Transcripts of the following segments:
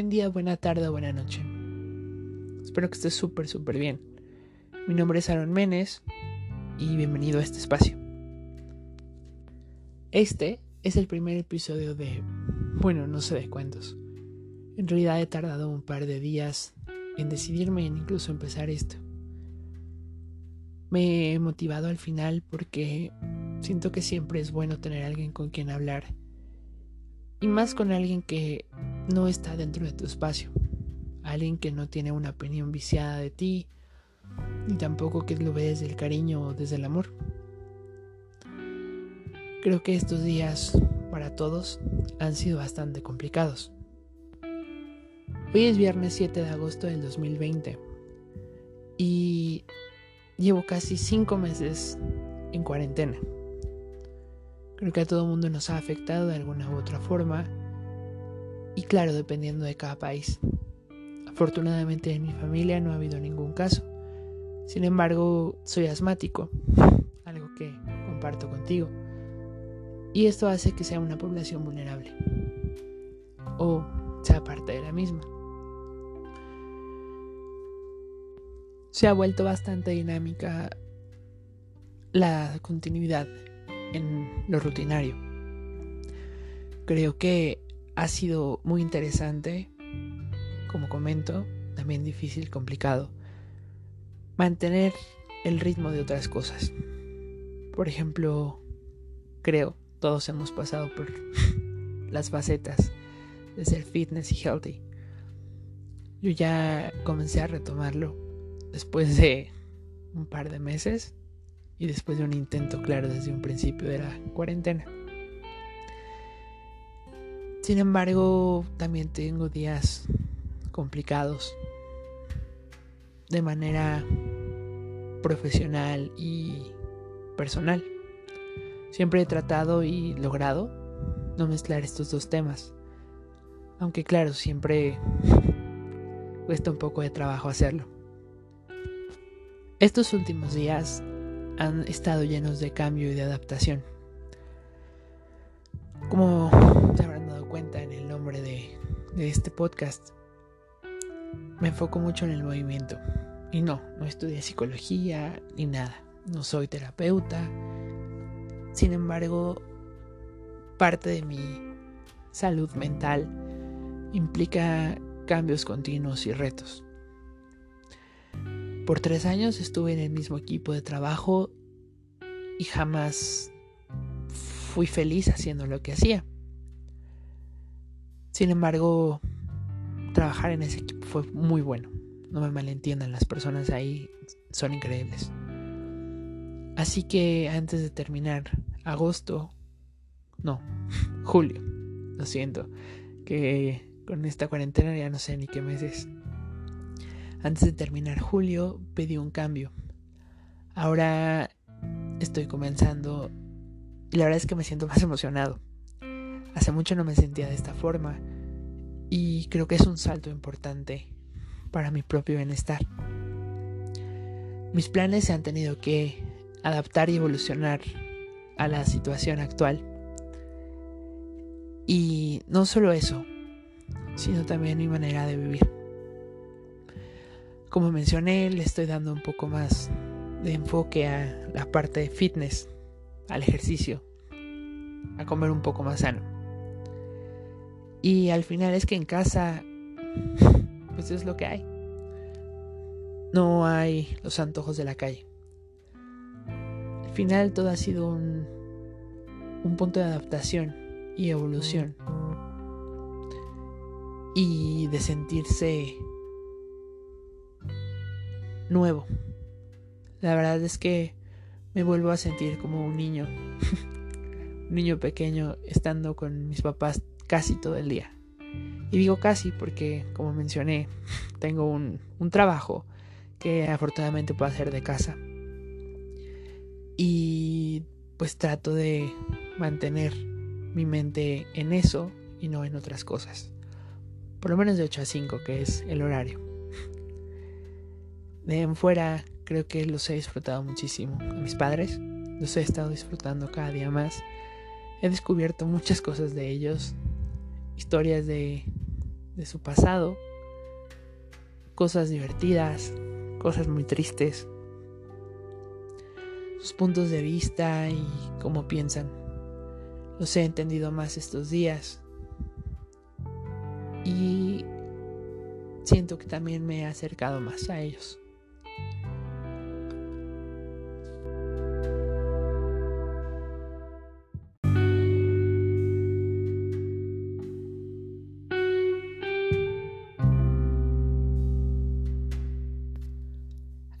buen día, buena tarde o buena noche. Espero que estés súper, súper bien. Mi nombre es Aaron Menes y bienvenido a este espacio. Este es el primer episodio de, bueno, no sé de cuántos. En realidad he tardado un par de días en decidirme en incluso empezar esto. Me he motivado al final porque siento que siempre es bueno tener alguien con quien hablar. Y más con alguien que no está dentro de tu espacio. Alguien que no tiene una opinión viciada de ti, ni tampoco que lo ve desde el cariño o desde el amor. Creo que estos días para todos han sido bastante complicados. Hoy es viernes 7 de agosto del 2020 y llevo casi 5 meses en cuarentena. Creo que a todo el mundo nos ha afectado de alguna u otra forma y claro, dependiendo de cada país. Afortunadamente en mi familia no ha habido ningún caso. Sin embargo, soy asmático, algo que comparto contigo. Y esto hace que sea una población vulnerable. O sea parte de la misma. se ha vuelto bastante dinámica la continuidad en lo rutinario. Creo que ha sido muy interesante, como comento, también difícil, complicado, mantener el ritmo de otras cosas. Por ejemplo, creo, todos hemos pasado por las facetas de ser fitness y healthy. Yo ya comencé a retomarlo después de un par de meses y después de un intento claro desde un principio de la cuarentena. Sin embargo, también tengo días complicados de manera profesional y personal. Siempre he tratado y logrado no mezclar estos dos temas. Aunque claro, siempre cuesta un poco de trabajo hacerlo. Estos últimos días han estado llenos de cambio y de adaptación. Como de, este podcast, me enfoco mucho en el movimiento. Y no, no estudié psicología ni nada. No soy terapeuta. Sin embargo, parte de mi salud mental implica cambios continuos y retos. Por tres años estuve en el mismo equipo de trabajo y jamás fui feliz haciendo lo que hacía. Sin embargo, trabajar en ese equipo fue muy bueno. No me malentiendan, las personas ahí son increíbles. Así que antes de terminar agosto, no, julio, lo siento, que con esta cuarentena ya no sé ni qué meses. Antes de terminar julio pedí un cambio. Ahora estoy comenzando y la verdad es que me siento más emocionado. Hace mucho no me sentía de esta forma y creo que es un salto importante para mi propio bienestar. Mis planes se han tenido que adaptar y evolucionar a la situación actual. Y no solo eso, sino también mi manera de vivir. Como mencioné, le estoy dando un poco más de enfoque a la parte de fitness, al ejercicio, a comer un poco más sano. Y al final es que en casa, pues es lo que hay. No hay los antojos de la calle. Al final todo ha sido un, un punto de adaptación y evolución. Y de sentirse nuevo. La verdad es que me vuelvo a sentir como un niño, un niño pequeño estando con mis papás casi todo el día. Y digo casi porque, como mencioné, tengo un, un trabajo que afortunadamente puedo hacer de casa. Y pues trato de mantener mi mente en eso y no en otras cosas. Por lo menos de 8 a 5, que es el horario de en fuera creo que los he disfrutado muchísimo. A mis padres los he estado disfrutando cada día más. He descubierto muchas cosas de ellos, historias de, de su pasado, cosas divertidas, cosas muy tristes, sus puntos de vista y cómo piensan. Los he entendido más estos días y siento que también me he acercado más a ellos.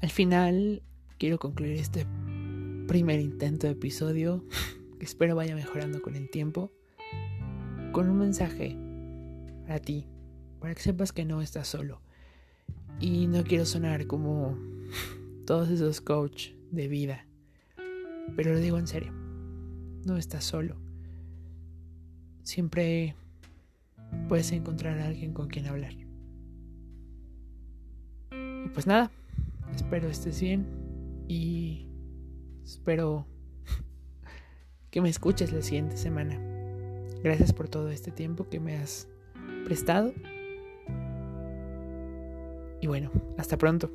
Al final quiero concluir este primer intento de episodio, que espero vaya mejorando con el tiempo, con un mensaje para ti, para que sepas que no estás solo. Y no quiero sonar como todos esos coach de vida, pero lo digo en serio, no estás solo. Siempre puedes encontrar a alguien con quien hablar. Y pues nada, espero estés bien y Espero que me escuches la siguiente semana. Gracias por todo este tiempo que me has prestado. Y bueno, hasta pronto.